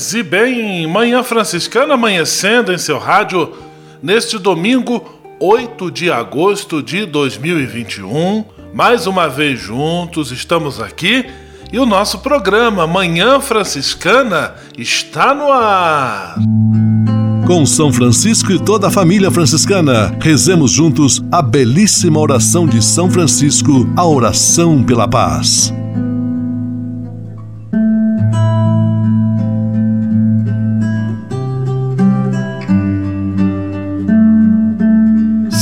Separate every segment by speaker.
Speaker 1: Paz e bem, Manhã Franciscana amanhecendo em seu rádio neste domingo, 8 de agosto de 2021. Mais uma vez juntos, estamos aqui e o nosso programa Manhã Franciscana está no ar.
Speaker 2: Com São Francisco e toda a família franciscana, rezemos juntos a belíssima oração de São Francisco, a oração pela paz.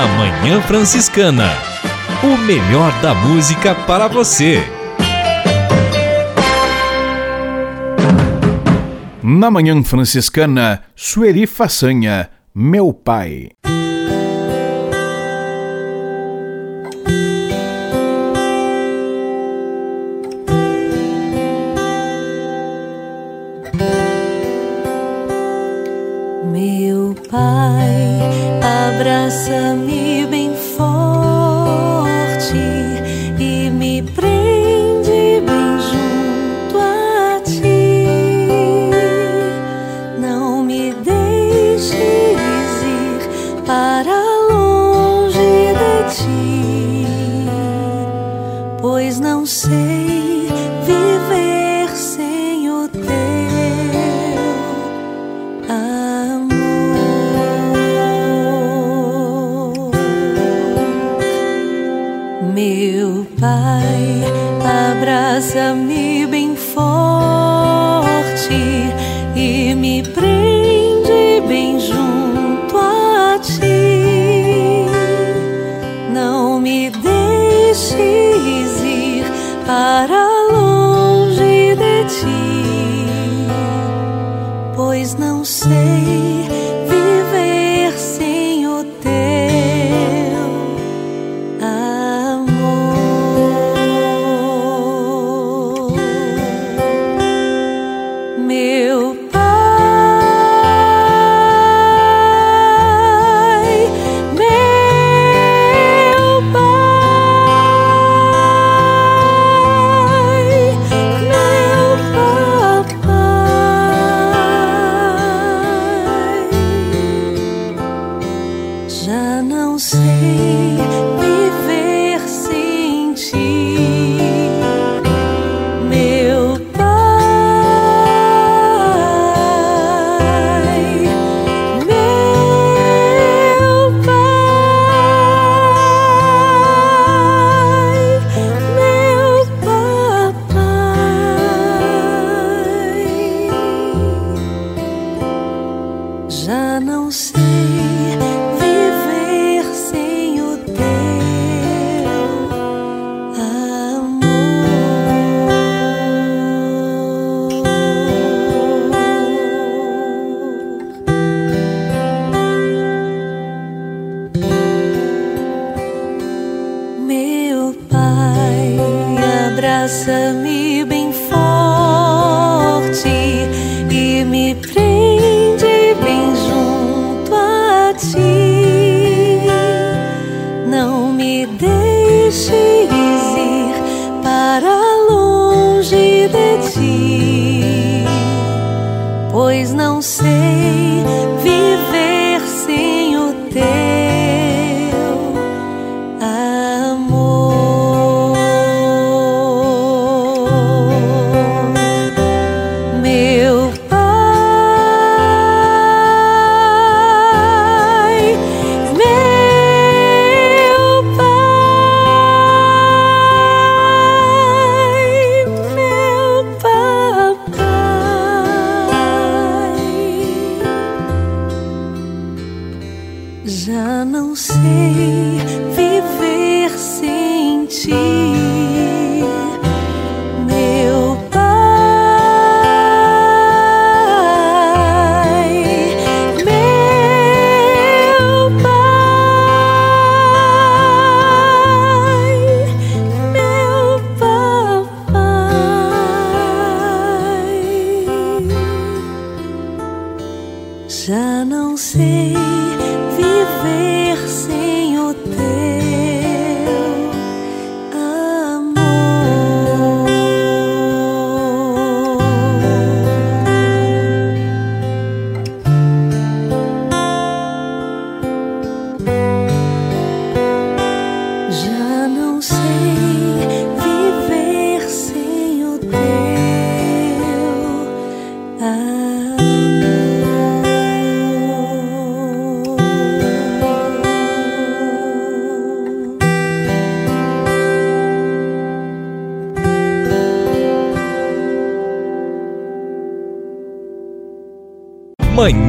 Speaker 3: Na Manhã Franciscana. O melhor da música para você.
Speaker 4: Na Manhã Franciscana, Sueri Façanha, Meu Pai.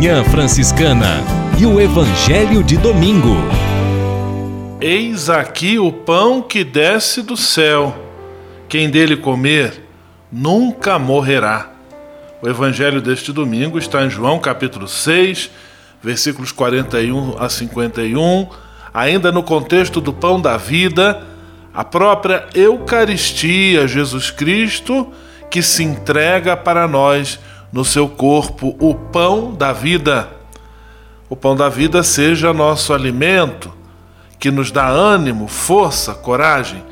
Speaker 3: Manhã Franciscana e o Evangelho de Domingo.
Speaker 1: Eis aqui o pão que desce do céu. Quem dele comer nunca morrerá. O evangelho deste domingo está em João capítulo 6, versículos 41 a 51, ainda no contexto do pão da vida, a própria Eucaristia, Jesus Cristo, que se entrega para nós no seu corpo, o pão da vida. O pão da vida seja nosso alimento, que nos dá ânimo, força, coragem,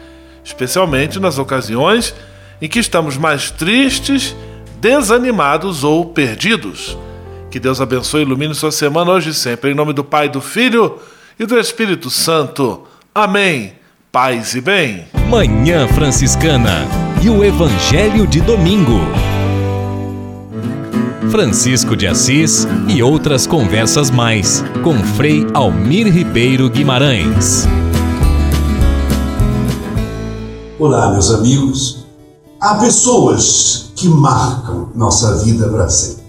Speaker 1: especialmente nas ocasiões em que estamos mais tristes, desanimados ou perdidos. Que Deus abençoe e ilumine sua semana hoje e sempre. Em nome do Pai, do Filho e do Espírito Santo. Amém. Paz e bem.
Speaker 3: Manhã Franciscana e o Evangelho de Domingo. Francisco de Assis e outras conversas mais com Frei Almir Ribeiro Guimarães.
Speaker 5: Olá, meus amigos. Há pessoas que marcam nossa vida para sempre.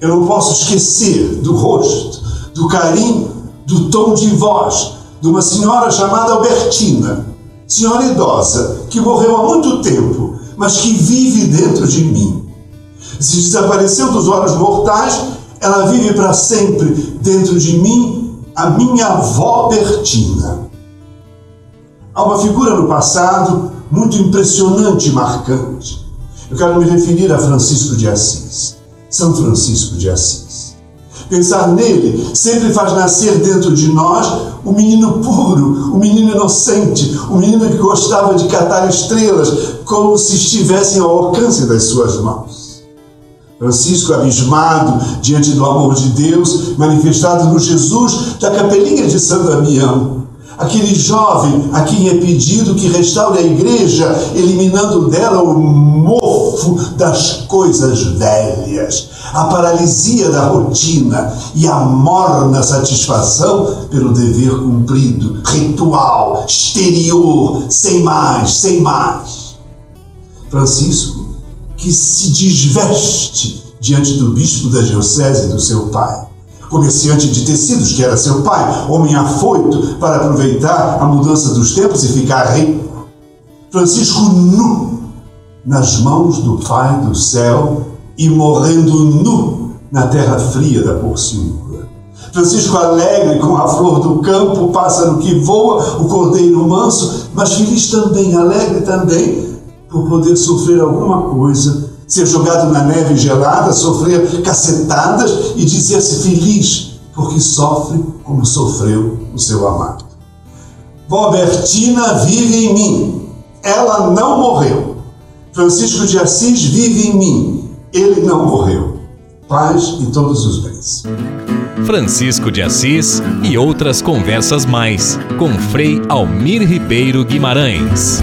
Speaker 5: Eu não posso esquecer do rosto, do carinho, do tom de voz de uma senhora chamada Albertina, senhora idosa que morreu há muito tempo, mas que vive dentro de mim. Se desapareceu dos olhos mortais, ela vive para sempre dentro de mim, a minha avó Bertina. Há uma figura no passado muito impressionante e marcante. Eu quero me referir a Francisco de Assis, São Francisco de Assis. Pensar nele sempre faz nascer dentro de nós o menino puro, o menino inocente, o menino que gostava de catar estrelas como se estivessem ao alcance das suas mãos. Francisco, abismado diante do amor de Deus manifestado no Jesus da capelinha de Santo Damião, aquele jovem a quem é pedido que restaure a igreja, eliminando dela o mofo das coisas velhas, a paralisia da rotina e a morna satisfação pelo dever cumprido, ritual, exterior, sem mais, sem mais. Francisco, que se desveste diante do bispo da diocese do seu pai comerciante de tecidos, que era seu pai, homem afoito para aproveitar a mudança dos tempos e ficar rico. Francisco nu nas mãos do Pai do céu e morrendo nu na terra fria da Porciúncula. Francisco alegre com a flor do campo, o pássaro que voa, o cordeiro manso, mas feliz também, alegre também, por poder sofrer alguma coisa, ser jogado na neve gelada, sofrer cacetadas e dizer-se feliz porque sofre como sofreu o seu amado. Robertina vive em mim, ela não morreu. Francisco de Assis vive em mim, ele não morreu. Paz e todos os bens.
Speaker 3: Francisco de Assis e outras conversas mais com Frei Almir Ribeiro Guimarães.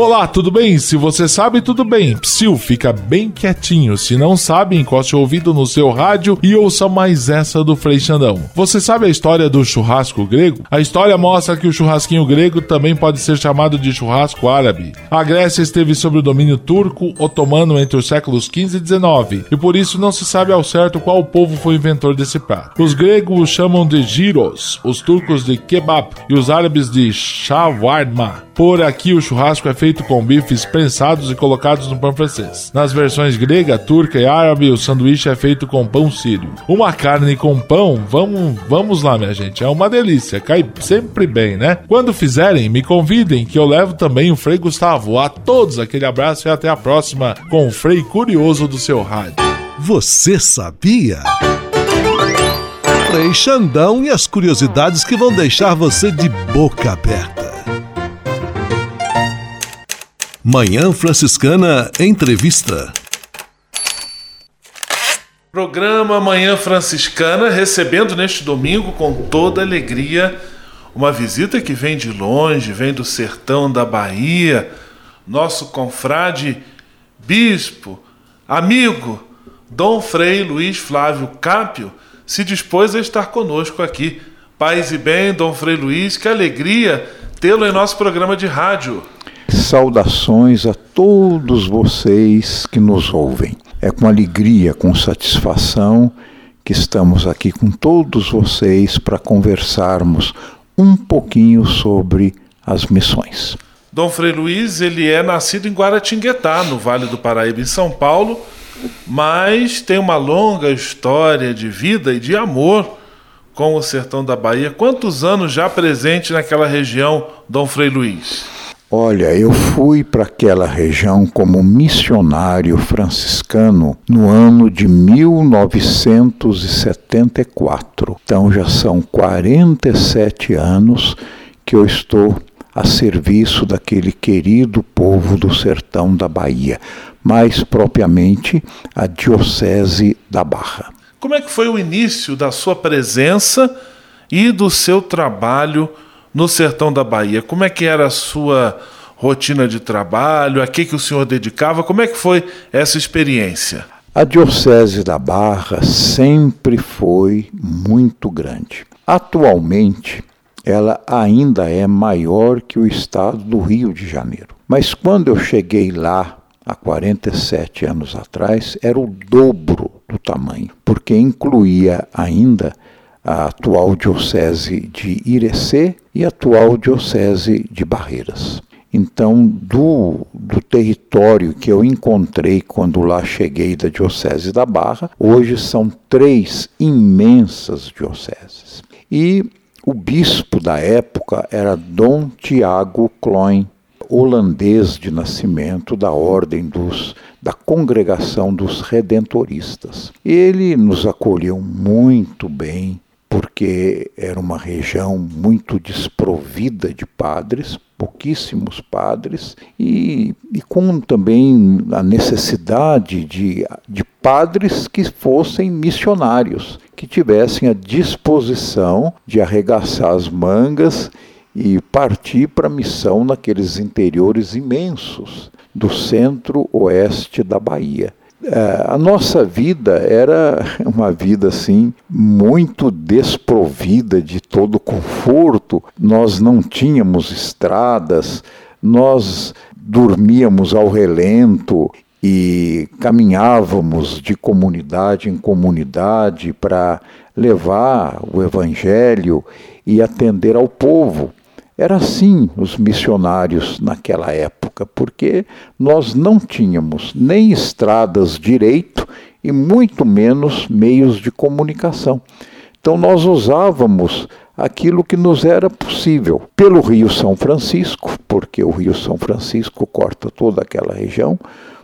Speaker 1: Olá, tudo bem? Se você sabe, tudo bem. Psiu, fica bem quietinho. Se não sabe, encoste o ouvido no seu rádio e ouça mais essa do Frei Xandão. Você sabe a história do churrasco grego? A história mostra que o churrasquinho grego também pode ser chamado de churrasco árabe. A Grécia esteve sob o domínio turco otomano entre os séculos 15 e 19 e por isso não se sabe ao certo qual povo foi inventor desse prato. Os gregos o chamam de gyros, os turcos de kebab e os árabes de shawarma. Por aqui o churrasco é feito com bifes prensados e colocados no pão francês. Nas versões grega, turca e árabe, o sanduíche é feito com pão sírio. Uma carne com pão, vamos, vamos lá, minha gente, é uma delícia, cai sempre bem, né? Quando fizerem, me convidem que eu levo também o Frei Gustavo. A todos aquele abraço e até a próxima com o Frei Curioso do seu rádio.
Speaker 2: Você sabia? Frei Xandão e as curiosidades que vão deixar você de boca aberta. Manhã Franciscana Entrevista.
Speaker 1: Programa Manhã Franciscana recebendo neste domingo com toda alegria uma visita que vem de longe, vem do sertão da Bahia, nosso confrade, bispo, amigo, Dom Frei Luiz Flávio Cápio, se dispôs a estar conosco aqui. Paz e bem, Dom Frei Luiz, que alegria tê-lo em nosso programa de rádio.
Speaker 6: Saudações a todos vocês que nos ouvem. É com alegria, com satisfação que estamos aqui com todos vocês para conversarmos um pouquinho sobre as missões.
Speaker 1: Dom Frei Luiz, ele é nascido em Guaratinguetá, no Vale do Paraíba, em São Paulo, mas tem uma longa história de vida e de amor com o sertão da Bahia. Quantos anos já presente naquela região, Dom Frei Luiz?
Speaker 6: Olha, eu fui para aquela região como missionário franciscano no ano de 1974. Então já são 47 anos que eu estou a serviço daquele querido povo do sertão da Bahia, mais propriamente a Diocese da Barra.
Speaker 1: Como é que foi o início da sua presença e do seu trabalho? No sertão da Bahia. Como é que era a sua rotina de trabalho? A que, que o senhor dedicava? Como é que foi essa experiência?
Speaker 6: A Diocese da Barra sempre foi muito grande. Atualmente, ela ainda é maior que o estado do Rio de Janeiro. Mas quando eu cheguei lá, há 47 anos atrás, era o dobro do tamanho, porque incluía ainda a atual Diocese de Irecê e atual Diocese de Barreiras. Então, do, do território que eu encontrei quando lá cheguei da Diocese da Barra, hoje são três imensas dioceses. E o bispo da época era Dom Tiago Kloin, holandês de nascimento da ordem dos da congregação dos redentoristas. Ele nos acolheu muito bem, porque era uma região muito desprovida de padres, pouquíssimos padres, e, e com também a necessidade de, de padres que fossem missionários, que tivessem a disposição de arregaçar as mangas e partir para a missão naqueles interiores imensos do centro-oeste da Bahia. É, a nossa vida era uma vida assim muito desprovida de todo conforto. Nós não tínhamos estradas, nós dormíamos ao relento e caminhávamos de comunidade em comunidade para levar o evangelho e atender ao povo. Era assim os missionários naquela época. Época, porque nós não tínhamos nem estradas direito e muito menos meios de comunicação. Então nós usávamos aquilo que nos era possível pelo Rio São Francisco, porque o Rio São Francisco corta toda aquela região,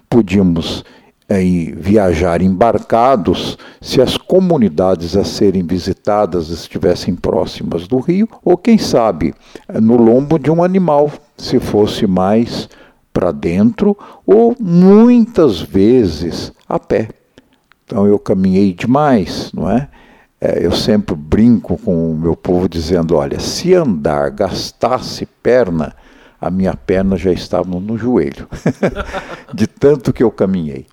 Speaker 6: podíamos em viajar embarcados se as comunidades a serem visitadas estivessem próximas do rio, ou quem sabe no lombo de um animal, se fosse mais para dentro, ou muitas vezes a pé. Então eu caminhei demais, não é? é eu sempre brinco com o meu povo dizendo: olha, se andar gastasse perna, a minha perna já estava no joelho, de tanto que eu caminhei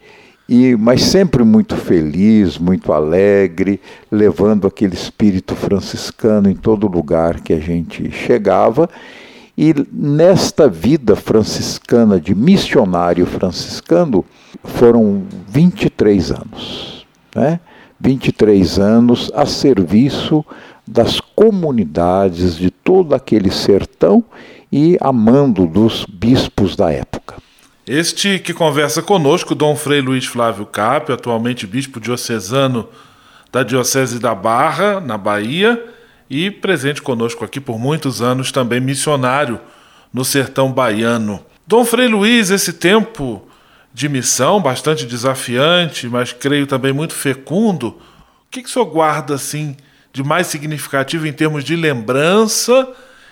Speaker 6: e mas sempre muito feliz, muito alegre, levando aquele espírito franciscano em todo lugar que a gente chegava. E nesta vida franciscana de missionário franciscano foram 23 anos, né? 23 anos a serviço das comunidades de todo aquele sertão e amando dos bispos da época.
Speaker 1: Este que conversa conosco, Dom Frei Luiz Flávio Capio, atualmente bispo diocesano da Diocese da Barra, na Bahia, e presente conosco aqui por muitos anos, também missionário no sertão baiano. Dom Frei Luiz, esse tempo de missão, bastante desafiante, mas creio também muito fecundo, o que, que o senhor guarda assim de mais significativo em termos de lembrança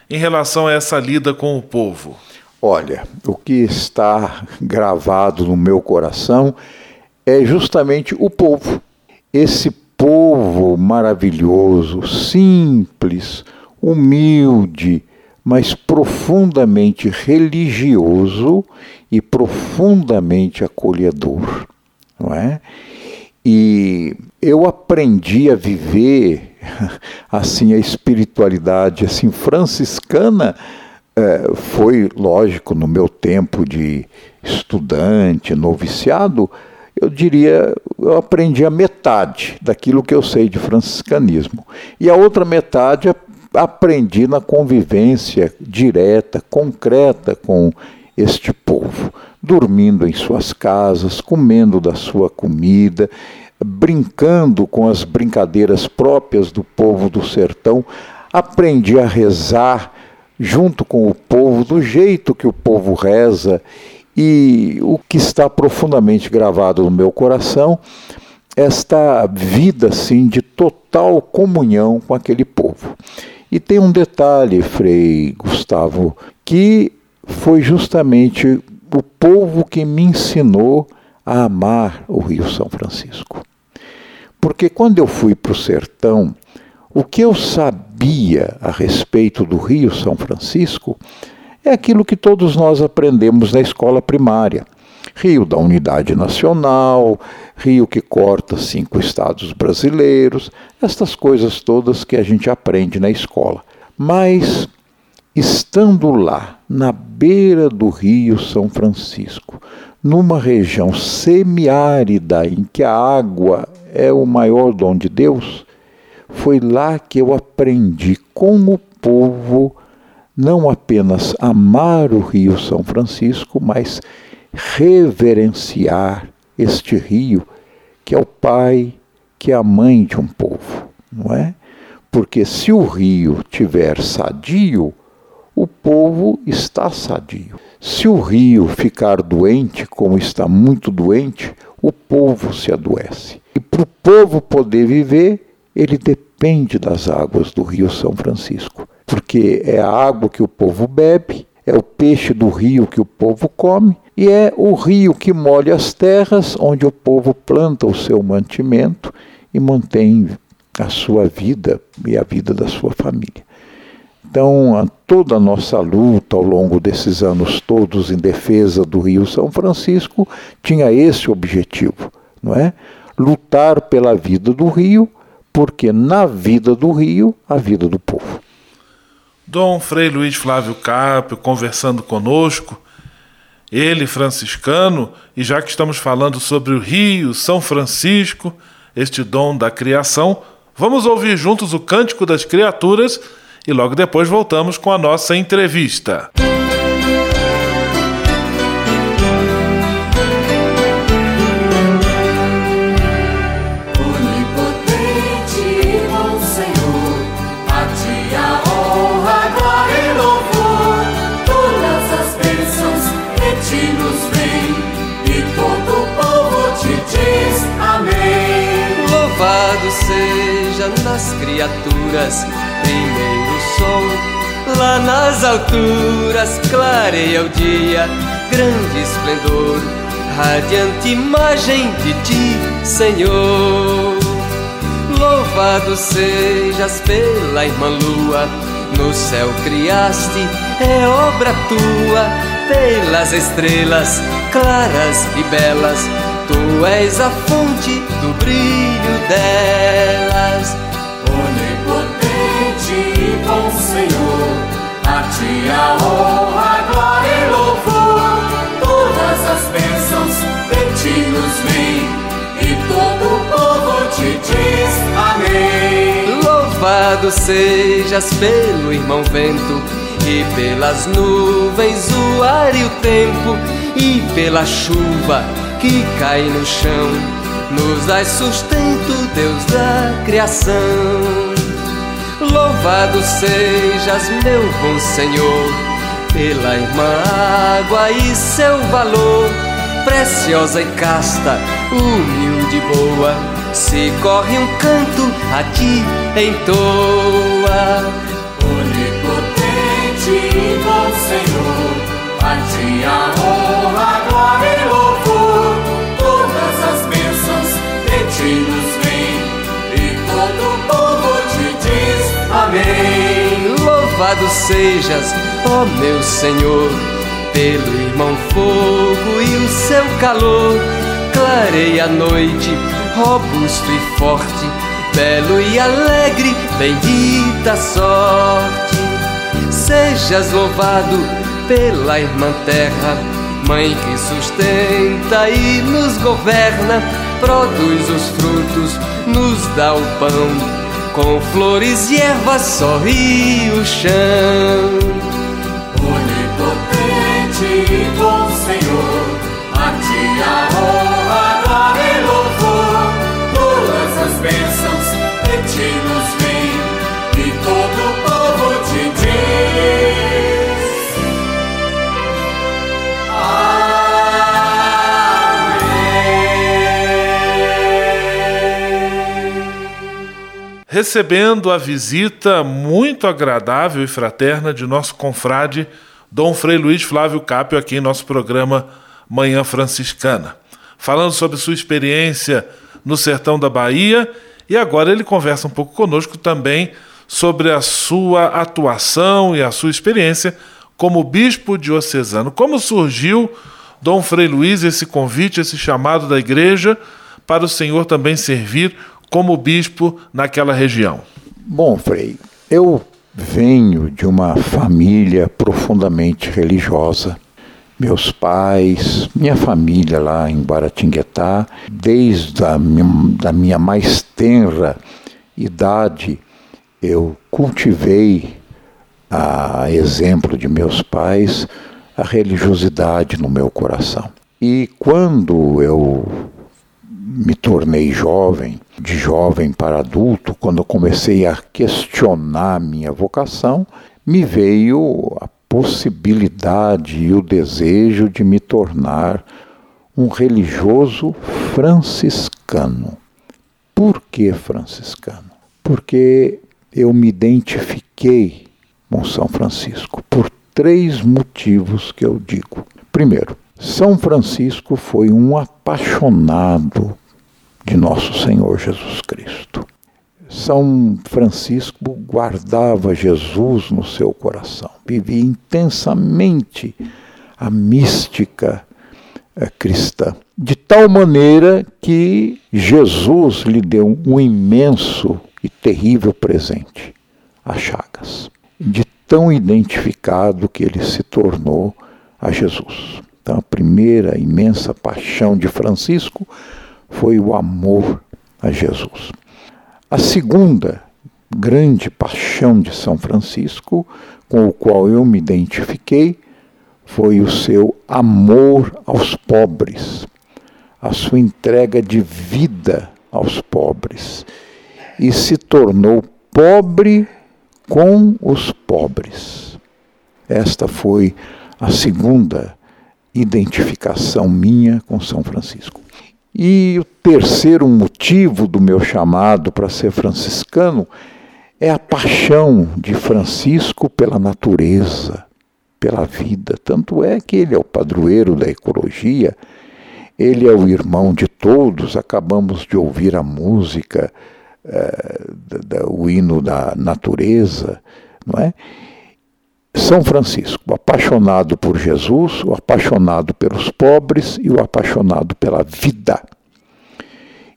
Speaker 1: em relação a essa lida com o povo?
Speaker 6: Olha, o que está gravado no meu coração é justamente o povo. Esse povo maravilhoso, simples, humilde, mas profundamente religioso e profundamente acolhedor, não é? E eu aprendi a viver assim a espiritualidade assim franciscana é, foi lógico no meu tempo de estudante, noviciado, eu diria, eu aprendi a metade daquilo que eu sei de franciscanismo. E a outra metade aprendi na convivência direta, concreta com este povo, dormindo em suas casas, comendo da sua comida, brincando com as brincadeiras próprias do povo do sertão. Aprendi a rezar junto com o povo, do jeito que o povo reza. E o que está profundamente gravado no meu coração, esta vida assim de total comunhão com aquele povo. E tem um detalhe, Frei Gustavo, que foi justamente o povo que me ensinou a amar o Rio São Francisco. Porque quando eu fui para o sertão, o que eu sabia a respeito do Rio São Francisco é aquilo que todos nós aprendemos na escola primária. Rio da Unidade Nacional, rio que corta cinco estados brasileiros, estas coisas todas que a gente aprende na escola. Mas, estando lá, na beira do Rio São Francisco, numa região semiárida em que a água é o maior dom de Deus, foi lá que eu aprendi com o povo não apenas amar o Rio São Francisco, mas reverenciar este rio que é o pai, que é a mãe de um povo, não é? Porque se o rio tiver sadio, o povo está sadio. Se o rio ficar doente, como está muito doente, o povo se adoece. E para o povo poder viver, ele depende das águas do Rio São Francisco, porque é a água que o povo bebe, é o peixe do rio que o povo come e é o rio que molha as terras onde o povo planta o seu mantimento e mantém a sua vida e a vida da sua família. Então, toda a nossa luta ao longo desses anos todos em defesa do Rio São Francisco tinha esse objetivo, não é? Lutar pela vida do rio porque na vida do rio, a vida do povo.
Speaker 1: Dom Frei Luiz Flávio Carpio conversando conosco, ele franciscano, e já que estamos falando sobre o Rio, São Francisco, este dom da criação, vamos ouvir juntos o Cântico das Criaturas e logo depois voltamos com a nossa entrevista. Música
Speaker 7: nas criaturas primeiro sol. Lá nas alturas clareia o dia, grande esplendor, radiante imagem de ti, Senhor. Louvado sejas pela irmã lua, no céu criaste, é obra tua, pelas estrelas claras e belas Tu és a fonte do brilho delas.
Speaker 8: Onipotente e bom Senhor, a ti a honra, glória e louvor. Todas as bênçãos de ti nos vêm, e todo o povo te diz amém.
Speaker 7: Louvado sejas pelo irmão vento, e pelas nuvens o ar e o tempo, e pela chuva que cai no chão, nos dá sustento, Deus da criação. Louvado sejas, meu bom Senhor, pela irmã água e seu valor, preciosa e casta, humilde e boa. Se corre um canto a ti entoa.
Speaker 8: Onipotente e bom Senhor, a ti a honra, glória e louvor, ti nos vêm, e todo o povo te diz amém.
Speaker 7: Louvado sejas, ó meu Senhor, pelo irmão fogo e o seu calor, clareia a noite, robusto e forte, belo e alegre, bendita sorte. Sejas louvado pela irmã terra, mãe que sustenta e nos governa, produz os frutos, nos dá o pão. Com flores e ervas sorri o chão.
Speaker 1: Recebendo a visita muito agradável e fraterna de nosso confrade Dom Frei Luiz Flávio Capio aqui em nosso programa Manhã Franciscana, falando sobre sua experiência no sertão da Bahia e agora ele conversa um pouco conosco também sobre a sua atuação e a sua experiência como bispo diocesano. Como surgiu, Dom Frei Luiz, esse convite, esse chamado da igreja para o senhor também servir como bispo naquela região?
Speaker 6: Bom, Frei, eu venho de uma família profundamente religiosa. Meus pais, minha família lá em Guaratinguetá, desde a minha, da minha mais tenra idade, eu cultivei, a exemplo de meus pais, a religiosidade no meu coração. E quando eu me tornei jovem, de jovem para adulto, quando comecei a questionar minha vocação, me veio a possibilidade e o desejo de me tornar um religioso franciscano. Por que franciscano? Porque eu me identifiquei com São Francisco por três motivos que eu digo. Primeiro, São Francisco foi um apaixonado de nosso Senhor Jesus Cristo. São Francisco guardava Jesus no seu coração, vivia intensamente a mística eh, cristã, de tal maneira que Jesus lhe deu um imenso e terrível presente, as chagas, de tão identificado que ele se tornou a Jesus. Então, a primeira imensa paixão de Francisco foi o amor a Jesus. A segunda grande paixão de São Francisco, com o qual eu me identifiquei, foi o seu amor aos pobres, a sua entrega de vida aos pobres, e se tornou pobre com os pobres. Esta foi a segunda identificação minha com São Francisco. E o terceiro motivo do meu chamado para ser franciscano é a paixão de Francisco pela natureza, pela vida. Tanto é que ele é o padroeiro da ecologia, ele é o irmão de todos. Acabamos de ouvir a música, é, da, da, o hino da natureza, não é? São Francisco, o apaixonado por Jesus, o apaixonado pelos pobres e o apaixonado pela vida.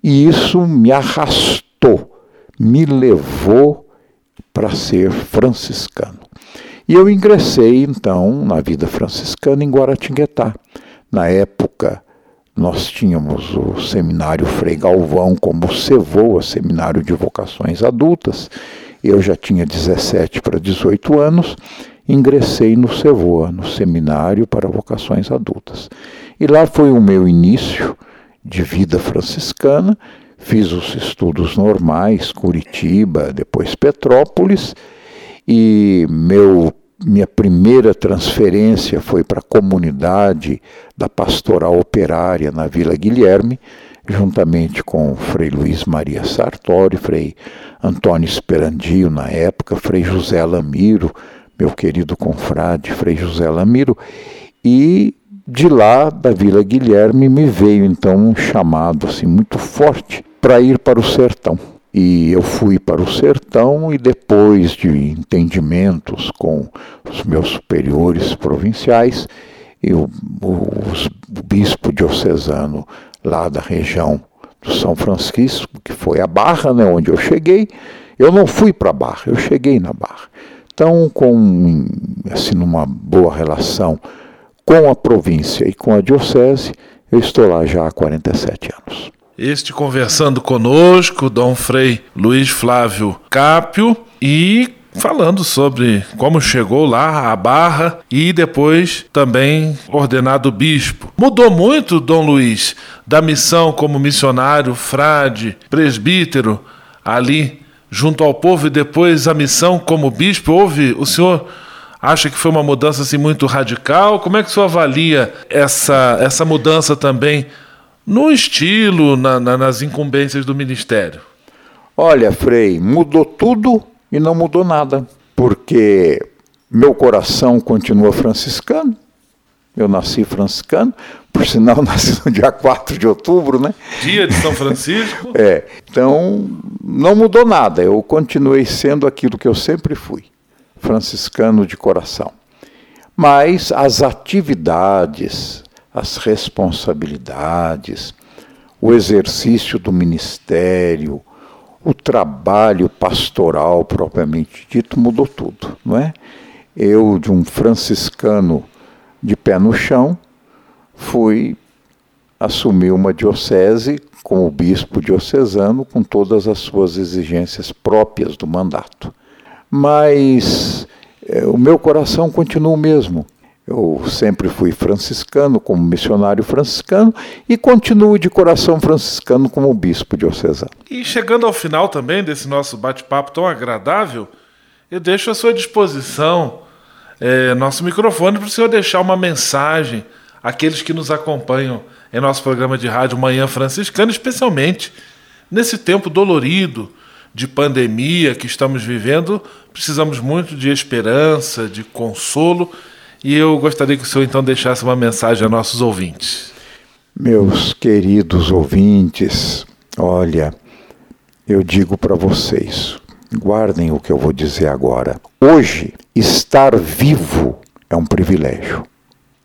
Speaker 6: E isso me arrastou, me levou para ser franciscano. E eu ingressei então na vida franciscana em Guaratinguetá. Na época, nós tínhamos o seminário Frei Galvão como CEVOA, Seminário de Vocações Adultas. Eu já tinha 17 para 18 anos ingressei no SEVOA, no Seminário para Vocações Adultas. E lá foi o meu início de vida franciscana. Fiz os estudos normais, Curitiba, depois Petrópolis, e meu minha primeira transferência foi para a comunidade da pastoral operária na Vila Guilherme, juntamente com Frei Luiz Maria Sartori, Frei Antônio Esperandio na época, Frei José Lamiro, meu querido confrade Frei José Lamiro, e de lá, da Vila Guilherme, me veio então um chamado assim muito forte para ir para o sertão. E eu fui para o sertão e depois de entendimentos com os meus superiores provinciais, e o, o, o bispo diocesano lá da região do São Francisco, que foi a Barra, né, onde eu cheguei, eu não fui para a Barra, eu cheguei na Barra. Então, com assim numa boa relação com a província e com a diocese, eu estou lá já há 47 anos.
Speaker 1: Este conversando conosco, Dom Frei Luiz Flávio Cápio e falando sobre como chegou lá a Barra e depois também ordenado bispo. Mudou muito, Dom Luiz, da missão como missionário, frade, presbítero ali junto ao povo e depois a missão como bispo? Houve, o senhor acha que foi uma mudança assim muito radical? Como é que o senhor avalia essa, essa mudança também no estilo, na, na, nas incumbências do ministério?
Speaker 6: Olha, Frei, mudou tudo e não mudou nada, porque meu coração continua franciscano, eu nasci franciscano, por sinal nasci no dia 4 de outubro, né?
Speaker 1: Dia de São Francisco.
Speaker 6: é, então não mudou nada, eu continuei sendo aquilo que eu sempre fui, franciscano de coração. Mas as atividades, as responsabilidades, o exercício do ministério, o trabalho pastoral propriamente dito mudou tudo, não é? Eu, de um franciscano de pé no chão, fui assumir uma diocese como bispo diocesano com todas as suas exigências próprias do mandato. Mas é, o meu coração continua o mesmo. Eu sempre fui franciscano, como missionário franciscano, e continuo de coração franciscano como bispo diocesano.
Speaker 1: E chegando ao final também desse nosso bate-papo tão agradável, eu deixo à sua disposição é, nosso microfone para o senhor deixar uma mensagem àqueles que nos acompanham em nosso programa de rádio Manhã Franciscana, especialmente nesse tempo dolorido de pandemia que estamos vivendo. Precisamos muito de esperança, de consolo, e eu gostaria que o senhor então deixasse uma mensagem a nossos ouvintes.
Speaker 6: Meus queridos ouvintes, olha, eu digo para vocês, Guardem o que eu vou dizer agora. Hoje, estar vivo é um privilégio.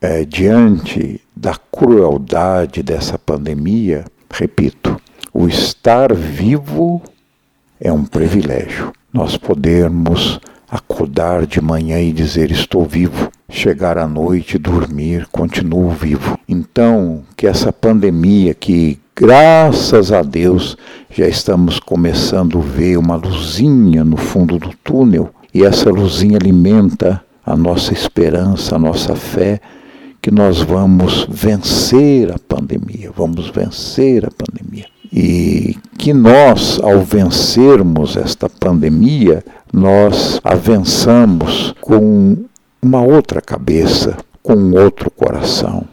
Speaker 6: É, diante da crueldade dessa pandemia, repito, o estar vivo é um privilégio. Nós podermos acordar de manhã e dizer estou vivo, chegar à noite, dormir, continuo vivo. Então, que essa pandemia que graças a Deus já estamos começando a ver uma luzinha no fundo do túnel e essa luzinha alimenta a nossa esperança, a nossa fé que nós vamos vencer a pandemia, vamos vencer a pandemia. E que nós, ao vencermos esta pandemia, nós a vençamos com uma outra cabeça, com um outro coração,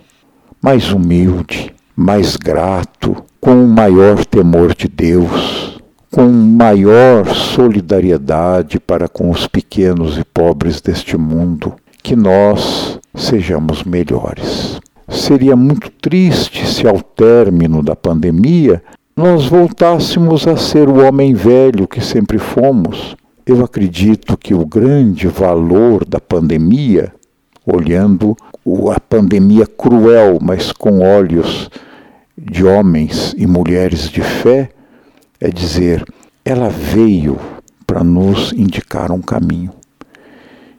Speaker 6: mais humilde, mais grato, com maior temor de Deus, com maior solidariedade para com os pequenos e pobres deste mundo, que nós sejamos melhores. Seria muito triste se, ao término da pandemia, nós voltássemos a ser o homem velho que sempre fomos. Eu acredito que o grande valor da pandemia, olhando a pandemia cruel, mas com olhos de homens e mulheres de fé, é dizer, ela veio para nos indicar um caminho.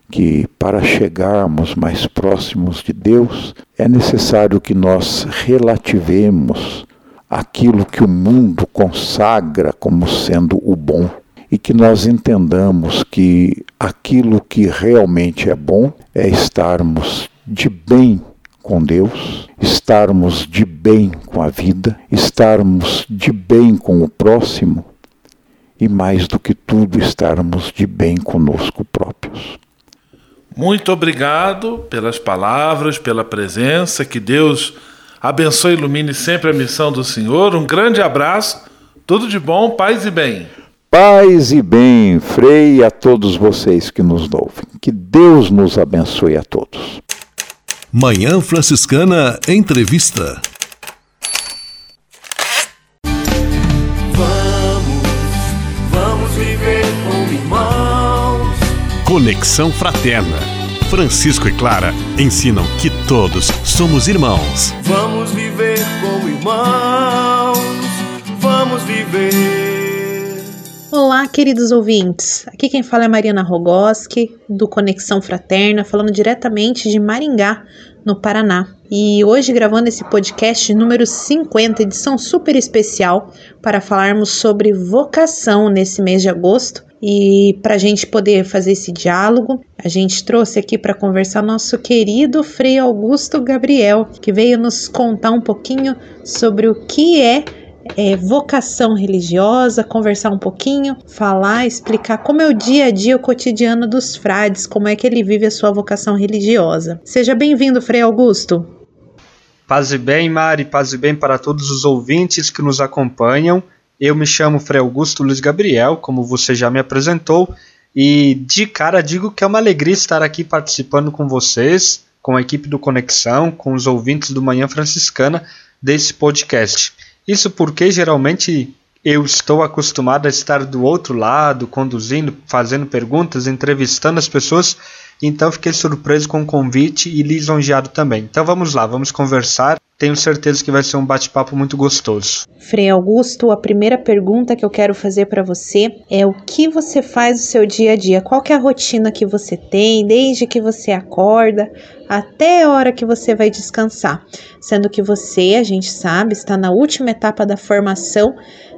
Speaker 6: Que para chegarmos mais próximos de Deus, é necessário que nós relativemos aquilo que o mundo consagra como sendo o bom e que nós entendamos que aquilo que realmente é bom é estarmos de bem com Deus, estarmos de bem com a vida, estarmos de bem com o próximo e, mais do que tudo, estarmos de bem conosco próprios.
Speaker 1: Muito obrigado pelas palavras, pela presença. Que Deus abençoe e ilumine sempre a missão do Senhor. Um grande abraço, tudo de bom, paz e bem.
Speaker 6: Paz e bem, Frei, a todos vocês que nos ouvem. Que Deus nos abençoe a todos.
Speaker 2: Manhã Franciscana Entrevista.
Speaker 8: Vamos, vamos viver como irmãos.
Speaker 9: Conexão Fraterna. Francisco e Clara ensinam que todos somos irmãos.
Speaker 8: Vamos viver como irmãos. Vamos viver.
Speaker 10: Olá, queridos ouvintes. Aqui quem fala é Mariana Rogoski, do Conexão Fraterna, falando diretamente de Maringá, no Paraná. E hoje gravando esse podcast número 50, edição super especial, para falarmos sobre vocação nesse mês de agosto. E para a gente poder fazer esse diálogo, a gente trouxe aqui para conversar nosso querido Frei Augusto Gabriel, que veio nos contar um pouquinho sobre o que é é, vocação religiosa, conversar um pouquinho, falar, explicar como é o dia a dia, o cotidiano dos frades, como é que ele vive a sua vocação religiosa. Seja bem-vindo, Frei Augusto.
Speaker 11: Paz e bem, Mari, paz e bem para todos os ouvintes que nos acompanham. Eu me chamo Frei Augusto Luiz Gabriel, como você já me apresentou, e de cara digo que é uma alegria estar aqui participando com vocês, com a equipe do Conexão, com os ouvintes do Manhã Franciscana desse podcast. Isso porque geralmente eu estou acostumado a estar do outro lado, conduzindo, fazendo perguntas, entrevistando as pessoas, então fiquei surpreso com o convite e lisonjeado também. Então vamos lá, vamos conversar. Tenho certeza que vai ser um bate-papo muito gostoso.
Speaker 10: Frei Augusto, a primeira pergunta que eu quero fazer para você é o que você faz no seu dia a dia? Qual é a rotina que você tem desde que você acorda até a hora que você vai descansar? Sendo que você, a gente sabe, está na última etapa da formação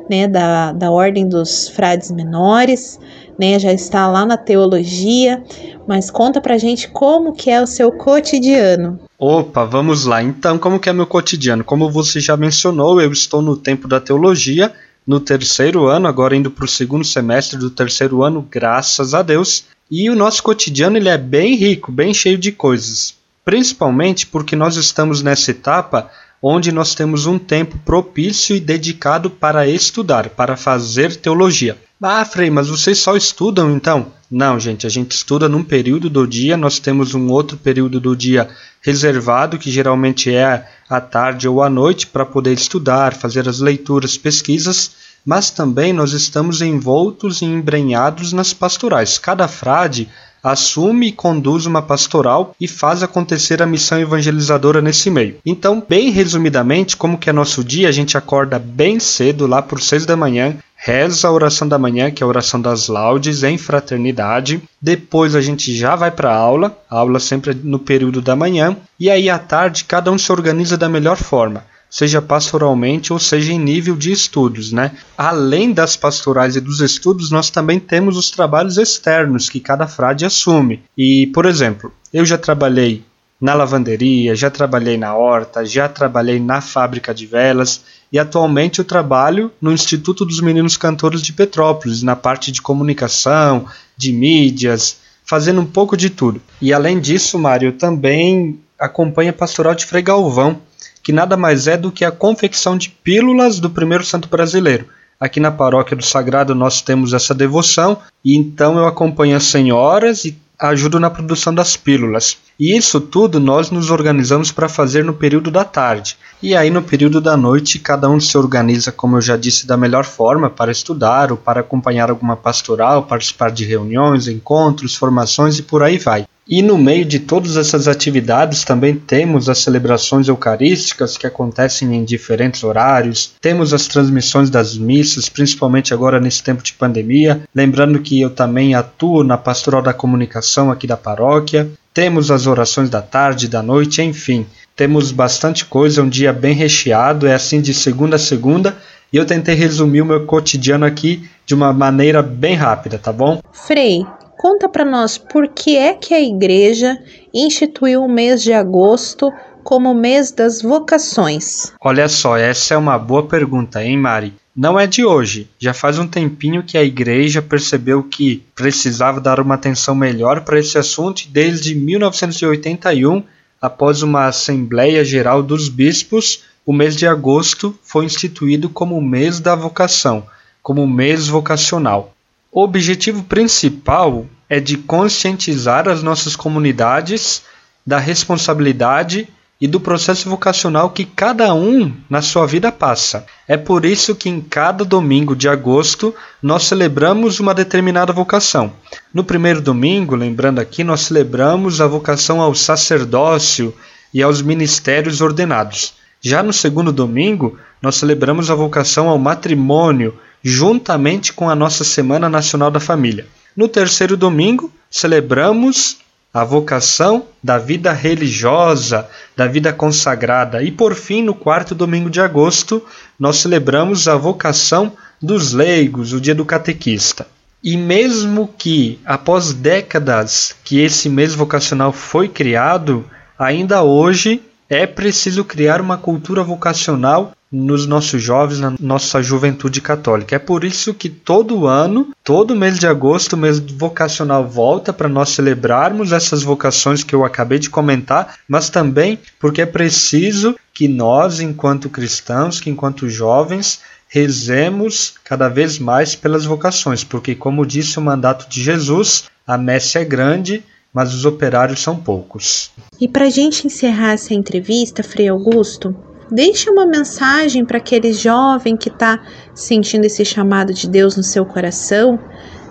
Speaker 10: né, da, da Ordem dos Frades Menores, né, já está lá na teologia, mas conta pra gente como que é o seu cotidiano.
Speaker 11: Opa, vamos lá. Então, como que é meu cotidiano? Como você já mencionou, eu estou no tempo da teologia, no terceiro ano, agora indo para o segundo semestre do terceiro ano, graças a Deus. E o nosso cotidiano ele é bem rico, bem cheio de coisas. Principalmente porque nós estamos nessa etapa onde nós temos um tempo propício e dedicado para estudar, para fazer teologia. Ah, Frei, mas vocês só estudam então? Não, gente, a gente estuda num período do dia, nós temos um outro período do dia reservado, que geralmente é à tarde ou à noite, para poder estudar, fazer as leituras, pesquisas, mas também nós estamos envoltos e embrenhados nas pastorais. Cada frade assume e conduz uma pastoral e faz acontecer a missão evangelizadora nesse meio. Então, bem resumidamente, como que é nosso dia, a gente acorda bem cedo, lá por seis da manhã, reza a oração da manhã, que é a oração das laudes, em fraternidade. Depois a gente já vai para a aula, a aula sempre no período da manhã, e aí à tarde cada um se organiza da melhor forma seja pastoralmente ou seja em nível de estudos, né? Além das pastorais e dos estudos, nós também temos os trabalhos externos que cada frade assume. E, por exemplo, eu já trabalhei na lavanderia, já trabalhei na horta, já trabalhei na fábrica de velas e atualmente eu trabalho no Instituto dos Meninos Cantores de Petrópolis, na parte de comunicação, de mídias, fazendo um pouco de tudo. E além disso, Mário, eu também acompanho a pastoral de Frei Galvão, que nada mais é do que a confecção de pílulas do primeiro santo brasileiro. Aqui na paróquia do Sagrado nós temos essa devoção e então eu acompanho as senhoras e ajudo na produção das pílulas. E isso tudo nós nos organizamos para fazer no período da tarde. E aí no período da noite cada um se organiza, como eu já disse, da melhor forma para estudar ou para acompanhar alguma pastoral, participar de reuniões, encontros, formações e por aí vai. E no meio de todas essas atividades também temos as celebrações eucarísticas que acontecem em diferentes horários, temos as transmissões das missas, principalmente agora nesse tempo de pandemia. Lembrando que eu também atuo na pastoral da comunicação aqui da paróquia. Temos as orações da tarde, da noite, enfim, temos bastante coisa, um dia bem recheado, é assim de segunda a segunda. E eu tentei resumir o meu cotidiano aqui de uma maneira bem rápida, tá bom?
Speaker 10: Frei, Conta para nós por que é que a igreja instituiu o mês de agosto como mês das vocações.
Speaker 11: Olha só, essa é uma boa pergunta, hein, Mari? Não é de hoje. Já faz um tempinho que a igreja percebeu que precisava dar uma atenção melhor para esse assunto desde 1981, após uma Assembleia Geral dos Bispos, o mês de agosto foi instituído como mês da vocação, como mês vocacional. O objetivo principal é de conscientizar as nossas comunidades da responsabilidade e do processo vocacional que cada um na sua vida passa. É por isso que em cada domingo de agosto nós celebramos uma determinada vocação. No primeiro domingo, lembrando aqui, nós celebramos a vocação ao sacerdócio e aos ministérios ordenados. Já no segundo domingo, nós celebramos a vocação ao matrimônio juntamente com a nossa Semana Nacional da Família. No terceiro domingo, celebramos a vocação da vida religiosa, da vida consagrada. E por fim, no quarto domingo de agosto, nós celebramos a vocação dos leigos, o dia do catequista. E mesmo que após décadas que esse mês vocacional foi criado, ainda hoje é preciso criar uma cultura vocacional nos nossos jovens, na nossa juventude católica. É por isso que todo ano, todo mês de agosto, o mês vocacional volta para nós celebrarmos essas vocações que eu acabei de comentar, mas também porque é preciso que nós, enquanto cristãos, que enquanto jovens, rezemos cada vez mais pelas vocações, porque como disse o mandato de Jesus, a messe é grande, mas os operários são poucos.
Speaker 10: E para a gente encerrar essa entrevista, Frei Augusto, deixe uma mensagem para aquele jovem que está sentindo esse chamado de Deus no seu coração,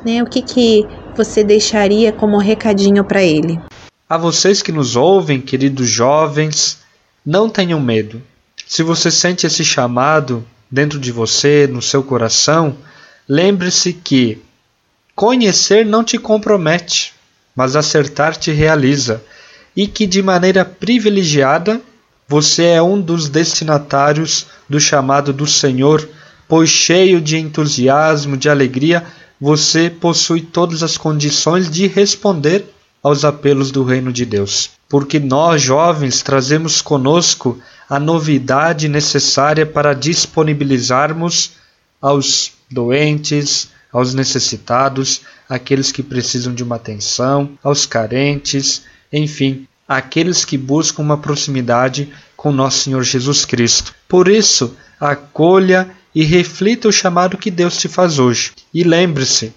Speaker 10: né? O que, que você deixaria como recadinho para ele?
Speaker 11: A vocês que nos ouvem, queridos jovens, não tenham medo. Se você sente esse chamado dentro de você, no seu coração, lembre-se que conhecer não te compromete mas acertar te realiza, e que de maneira privilegiada você é um dos destinatários do chamado do Senhor, pois cheio de entusiasmo, de alegria, você possui todas as condições de responder aos apelos do reino de Deus. Porque nós, jovens, trazemos conosco a novidade necessária para disponibilizarmos aos doentes, aos necessitados, àqueles que precisam de uma atenção, aos carentes, enfim, àqueles que buscam uma proximidade com nosso Senhor Jesus Cristo. Por isso, acolha e reflita o chamado que Deus te faz hoje. E lembre-se: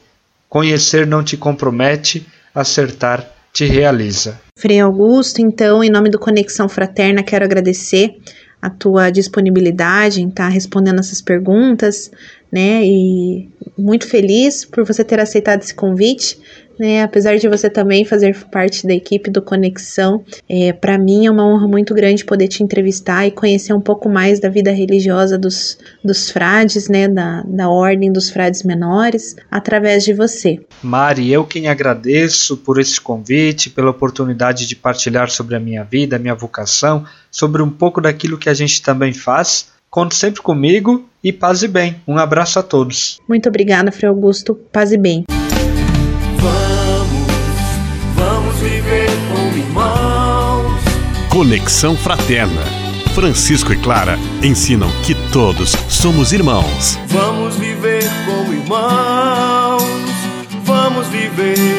Speaker 11: conhecer não te compromete, acertar te realiza.
Speaker 10: Frei Augusto, então, em nome do Conexão Fraterna, quero agradecer a tua disponibilidade em estar respondendo essas perguntas, né? E muito feliz por você ter aceitado esse convite, né? Apesar de você também fazer parte da equipe do Conexão, é, para mim é uma honra muito grande poder te entrevistar e conhecer um pouco mais da vida religiosa dos, dos frades, né? Da, da ordem dos frades menores, através de você.
Speaker 11: Mari, eu quem agradeço por esse convite, pela oportunidade de partilhar sobre a minha vida, a minha vocação, sobre um pouco daquilo que a gente também faz Conte sempre comigo e paz e bem. Um abraço a todos.
Speaker 10: Muito obrigada, Frei Augusto. Paz e bem.
Speaker 8: Vamos, vamos viver como irmãos.
Speaker 9: Conexão Fraterna. Francisco e Clara ensinam que todos somos irmãos.
Speaker 8: Vamos viver como irmãos. Vamos viver.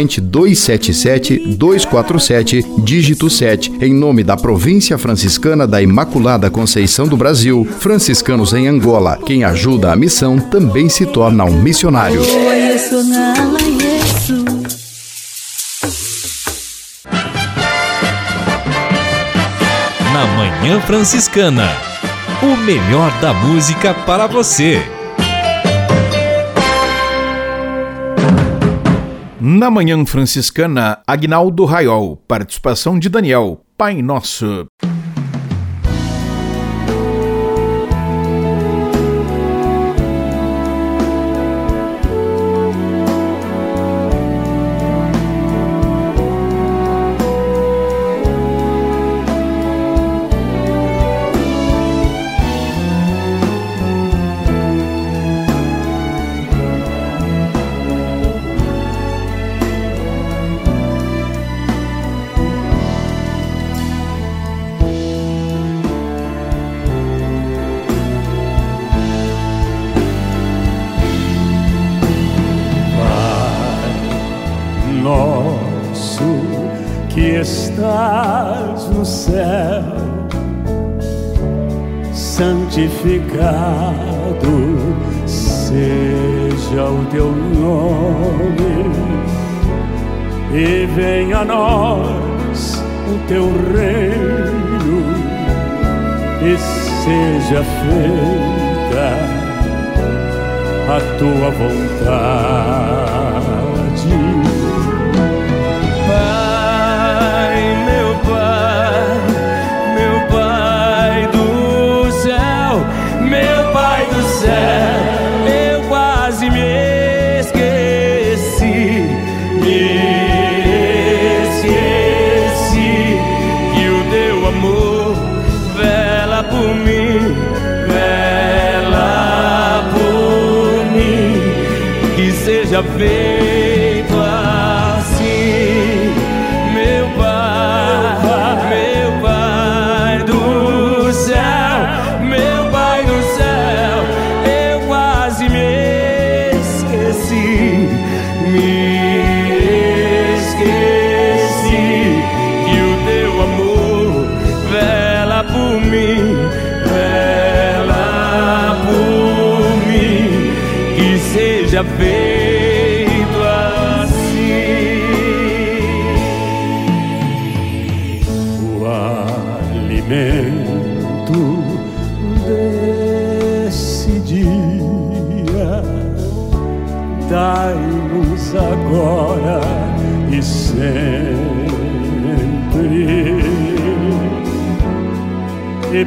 Speaker 12: corrente 277 247, dígito 7, em nome da Província Franciscana da Imaculada Conceição do Brasil, franciscanos em Angola. Quem ajuda a missão também se torna um missionário.
Speaker 3: Na Manhã Franciscana, o melhor da música para você.
Speaker 13: Na Manhã Franciscana, Agnaldo Raiol, participação de Daniel, Pai Nosso.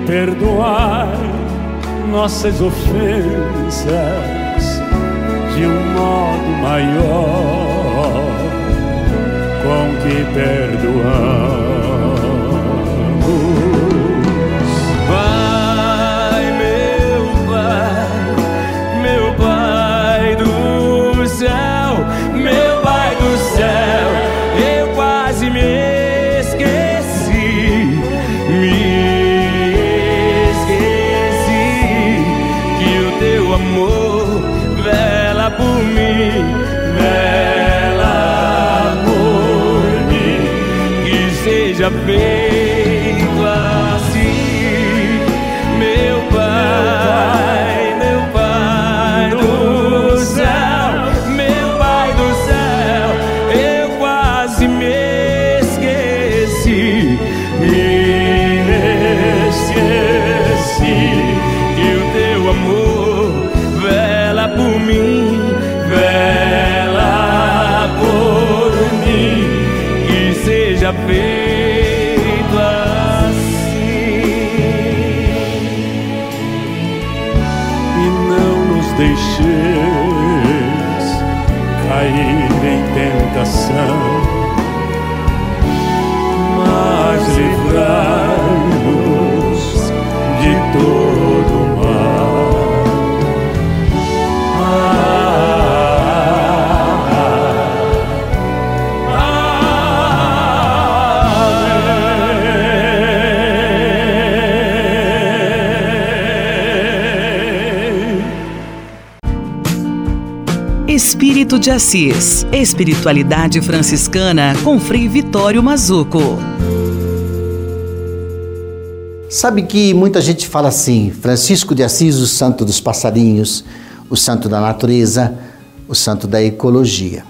Speaker 14: Perdoai nossas ofensas de um modo maior com que perdoamos.
Speaker 13: be.
Speaker 15: Espírito de Assis. Espiritualidade franciscana com Frei Vitório Mazuco.
Speaker 16: Sabe que muita gente fala assim: Francisco de Assis, o santo dos passarinhos, o santo da natureza, o santo da ecologia.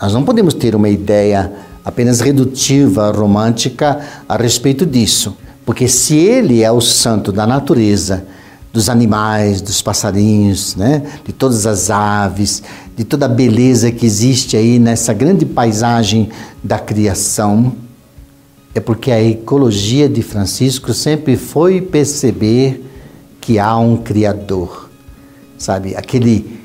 Speaker 16: Nós não podemos ter uma ideia apenas redutiva, romântica a respeito disso, porque se ele é o santo da natureza, dos animais, dos passarinhos, né? de todas as aves, de toda a beleza que existe aí nessa grande paisagem da criação, é porque a ecologia de Francisco sempre foi perceber que há um Criador, sabe? Aquele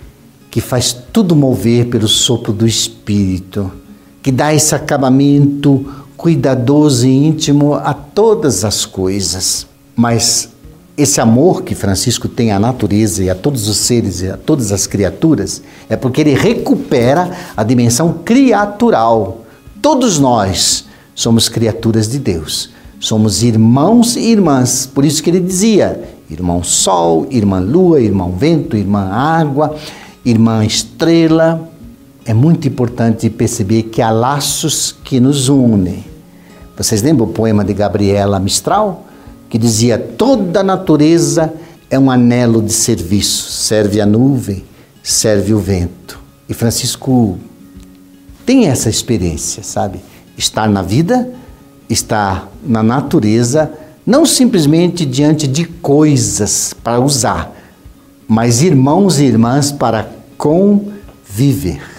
Speaker 16: que faz tudo mover pelo sopro do Espírito, que dá esse acabamento cuidadoso e íntimo a todas as coisas. Mas esse amor que Francisco tem à natureza e a todos os seres e a todas as criaturas é porque ele recupera a dimensão criatural. Todos nós somos criaturas de Deus. Somos irmãos e irmãs. Por isso que ele dizia: irmão sol, irmã lua, irmão vento, irmã água, irmã estrela. É muito importante perceber que há laços que nos unem. Vocês lembram o poema de Gabriela Mistral? Que dizia: toda a natureza é um anelo de serviço, serve a nuvem, serve o vento. E Francisco tem essa experiência, sabe? Estar na vida, estar na natureza, não simplesmente diante de coisas para usar, mas irmãos e irmãs para conviver.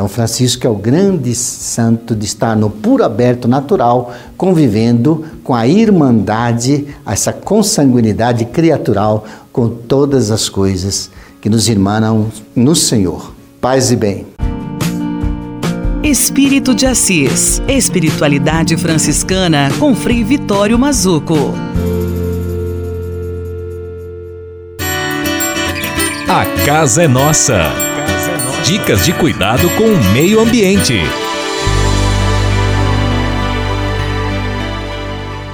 Speaker 16: Então, Francisco é o grande santo de estar no puro aberto natural, convivendo com a irmandade, essa consanguinidade criatural com todas as coisas que nos irmanam no Senhor. Paz e bem.
Speaker 15: Espírito de Assis. Espiritualidade franciscana com Frei Vitório Mazuco.
Speaker 3: A casa é nossa. Dicas de cuidado com o meio ambiente.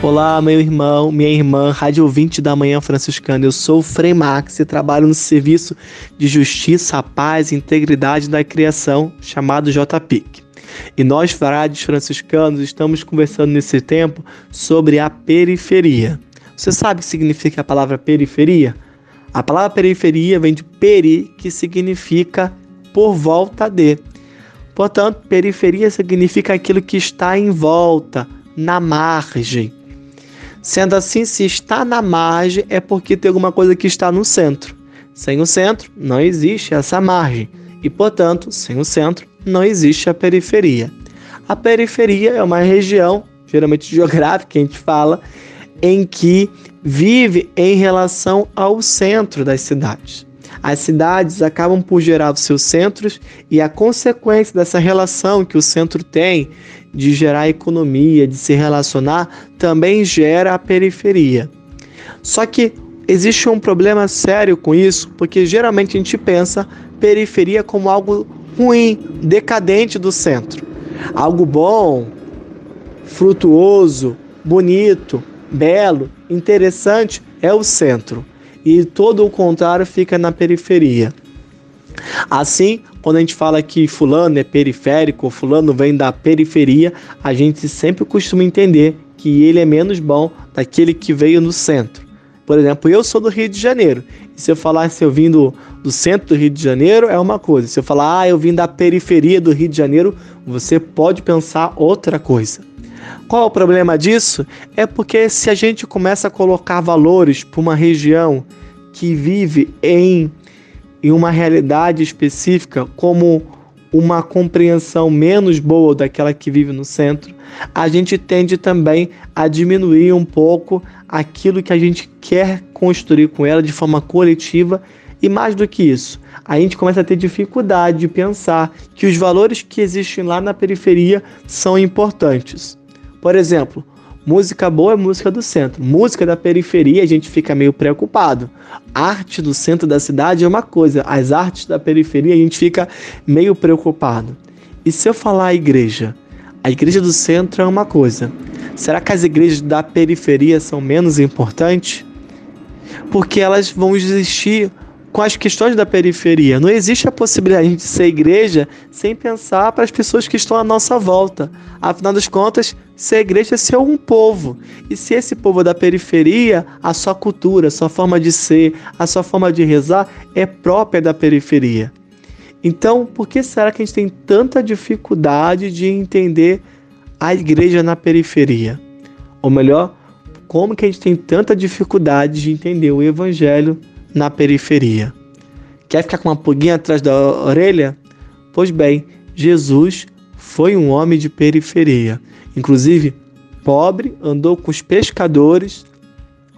Speaker 17: Olá, meu irmão, minha irmã, rádio ouvinte da Manhã Franciscana. Eu sou o Frei Max e trabalho no Serviço de Justiça, Paz e Integridade da Criação, chamado JPIC. E nós, frades franciscanos, estamos conversando nesse tempo sobre a periferia. Você sabe o que significa a palavra periferia? A palavra periferia vem de peri, que significa por volta de. Portanto, periferia significa aquilo que está em volta, na margem. Sendo assim, se está na margem, é porque tem alguma coisa que está no centro. Sem o centro, não existe essa margem. E, portanto, sem o centro, não existe a periferia. A periferia é uma região, geralmente geográfica, que a gente fala, em que vive em relação ao centro das cidades. As cidades acabam por gerar os seus centros e a consequência dessa relação que o centro tem de gerar economia, de se relacionar, também gera a periferia. Só que existe um problema sério com isso, porque geralmente a gente pensa periferia como algo ruim, decadente do centro. Algo bom, frutuoso, bonito, belo, interessante é o centro e todo o contrário fica na periferia. Assim, quando a gente fala que fulano é periférico, fulano vem da periferia, a gente sempre costuma entender que ele é menos bom daquele que veio no centro. Por exemplo, eu sou do Rio de Janeiro. E se eu falar se eu vim do, do centro do Rio de Janeiro, é uma coisa. Se eu falar, ah, eu vim da periferia do Rio de Janeiro, você pode pensar outra coisa. Qual o problema disso? É porque se a gente começa a colocar valores para uma região que vive em, em uma realidade específica, como uma compreensão menos boa daquela que vive no centro, a gente tende também a diminuir um pouco aquilo que a gente quer construir com ela de forma coletiva E mais do que isso, a gente começa a ter dificuldade de pensar que os valores que existem lá na periferia são importantes. Por exemplo, música boa é música do centro, música da periferia a gente fica meio preocupado. Arte do centro da cidade é uma coisa, as artes da periferia a gente fica meio preocupado. E se eu falar a igreja? A igreja do centro é uma coisa. Será que as igrejas da periferia são menos importantes? Porque elas vão existir com as questões da periferia. Não existe a possibilidade de ser igreja sem pensar para as pessoas que estão à nossa volta. Afinal das contas, ser igreja é ser um povo. E se esse povo é da periferia, a sua cultura, a sua forma de ser, a sua forma de rezar é própria da periferia. Então, por que será que a gente tem tanta dificuldade de entender a igreja na periferia? Ou melhor, como que a gente tem tanta dificuldade de entender o evangelho na periferia. Quer ficar com uma pulguinha atrás da orelha? Pois bem, Jesus foi um homem de periferia. Inclusive, pobre, andou com os pescadores,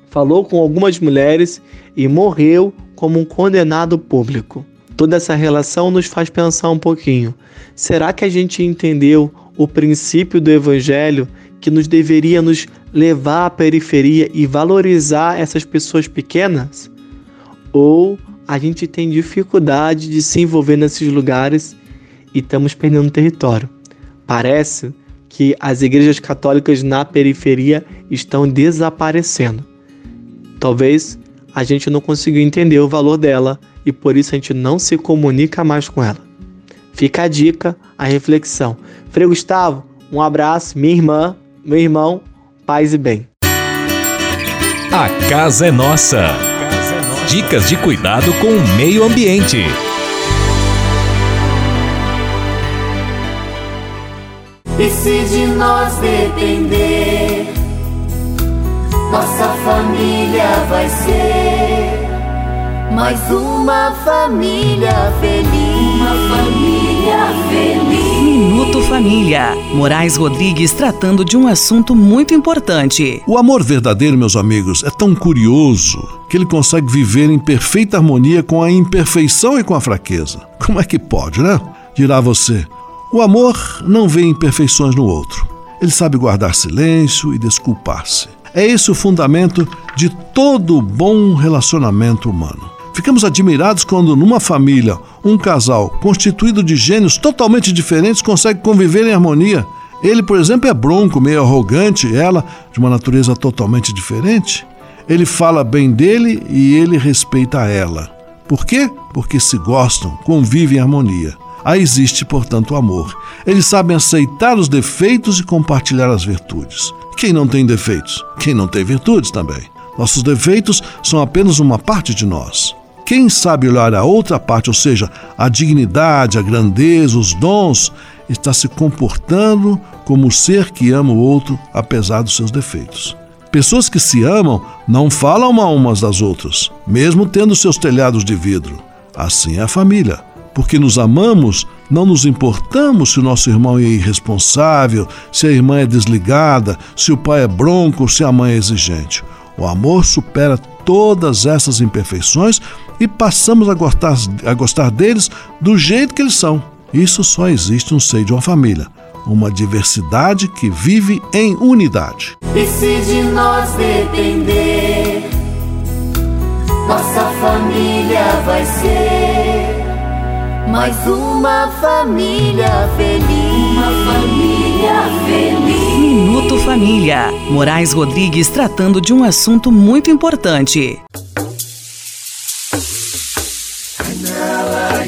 Speaker 17: falou com algumas mulheres e morreu como um condenado público. Toda essa relação nos faz pensar um pouquinho. Será que a gente entendeu o princípio do evangelho que nos deveria nos levar à periferia e valorizar essas pessoas pequenas? Ou a gente tem dificuldade de se envolver nesses lugares e estamos perdendo território. Parece que as igrejas católicas na periferia estão desaparecendo. Talvez a gente não conseguiu entender o valor dela e por isso a gente não se comunica mais com ela. Fica a dica, a reflexão. Frei Gustavo, um abraço, minha irmã, meu irmão, paz e bem.
Speaker 3: A casa é nossa. Dicas de cuidado com o meio ambiente.
Speaker 8: E se de nós depender, nossa família vai ser mais uma família feliz. Uma família feliz.
Speaker 15: Minuto Família. Moraes Rodrigues tratando de um assunto muito importante.
Speaker 2: O amor verdadeiro, meus amigos, é tão curioso que ele consegue viver em perfeita harmonia com a imperfeição e com a fraqueza. Como é que pode, né? Dirá você. O amor não vê imperfeições no outro. Ele sabe guardar silêncio e desculpar-se. É esse o fundamento de todo bom relacionamento humano. Ficamos admirados quando, numa família, um casal constituído de gênios totalmente diferentes consegue conviver em harmonia. Ele, por exemplo, é bronco, meio arrogante, ela de uma natureza totalmente diferente. Ele fala bem dele e ele respeita ela. Por quê? Porque se gostam, convivem em harmonia. Aí existe, portanto, o amor. Eles sabem aceitar os defeitos e compartilhar as virtudes. Quem não tem defeitos? Quem não tem virtudes também. Nossos defeitos são apenas uma parte de nós. Quem sabe olhar a outra parte, ou seja, a dignidade, a grandeza, os dons, está se comportando como o ser que ama o outro, apesar dos seus defeitos. Pessoas que se amam não falam mal umas das outras, mesmo tendo seus telhados de vidro. Assim é a família. Porque nos amamos, não nos importamos se o nosso irmão é irresponsável, se a irmã é desligada, se o pai é bronco se a mãe é exigente. O amor supera todas essas imperfeições e passamos a gostar, a gostar deles do jeito que eles são. Isso só existe no seio de uma família, uma diversidade que vive em unidade.
Speaker 8: E se de nós depender, nossa família vai ser mais uma família feliz. Uma família feliz.
Speaker 15: Minuto Família. Moraes Rodrigues tratando de um assunto muito importante.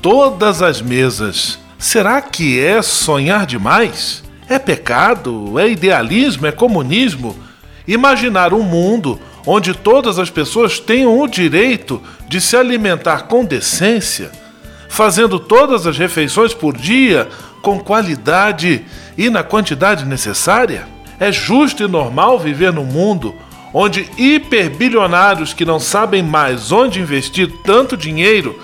Speaker 1: todas as mesas. Será que é sonhar demais? É pecado? É idealismo? É comunismo? Imaginar um mundo onde todas as pessoas tenham o direito de se alimentar com decência, fazendo todas as refeições por dia com qualidade e na quantidade necessária? É justo e normal viver num mundo onde hiperbilionários que não sabem mais onde investir tanto dinheiro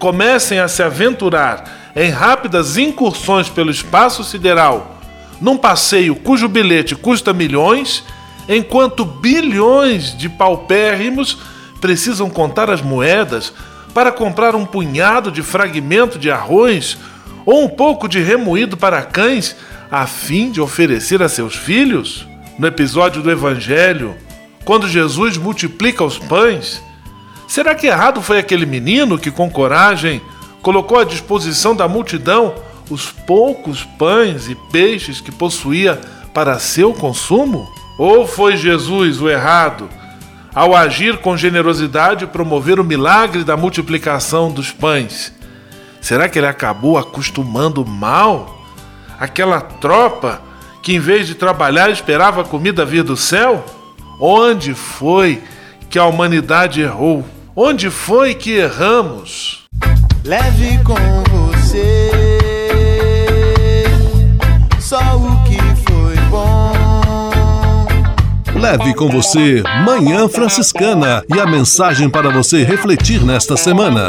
Speaker 1: comecem a se aventurar em rápidas incursões pelo espaço sideral, num passeio cujo bilhete custa milhões, enquanto bilhões de paupérrimos precisam contar as moedas para comprar um punhado de fragmento de arroz ou um pouco de remoído para cães a fim de oferecer a seus filhos? No episódio do Evangelho, quando Jesus multiplica os pães, será que errado foi aquele menino que, com coragem, colocou à disposição da multidão os poucos pães e peixes que possuía para seu consumo? Ou foi Jesus o errado ao agir com generosidade e promover o milagre da multiplicação dos pães? Será que ele acabou acostumando mal aquela tropa que, em vez de trabalhar, esperava a comida vir do céu? Onde foi que a humanidade errou? Onde foi que erramos?
Speaker 8: Leve com você só o que foi bom.
Speaker 2: Leve com você Manhã Franciscana e a mensagem para você refletir nesta semana.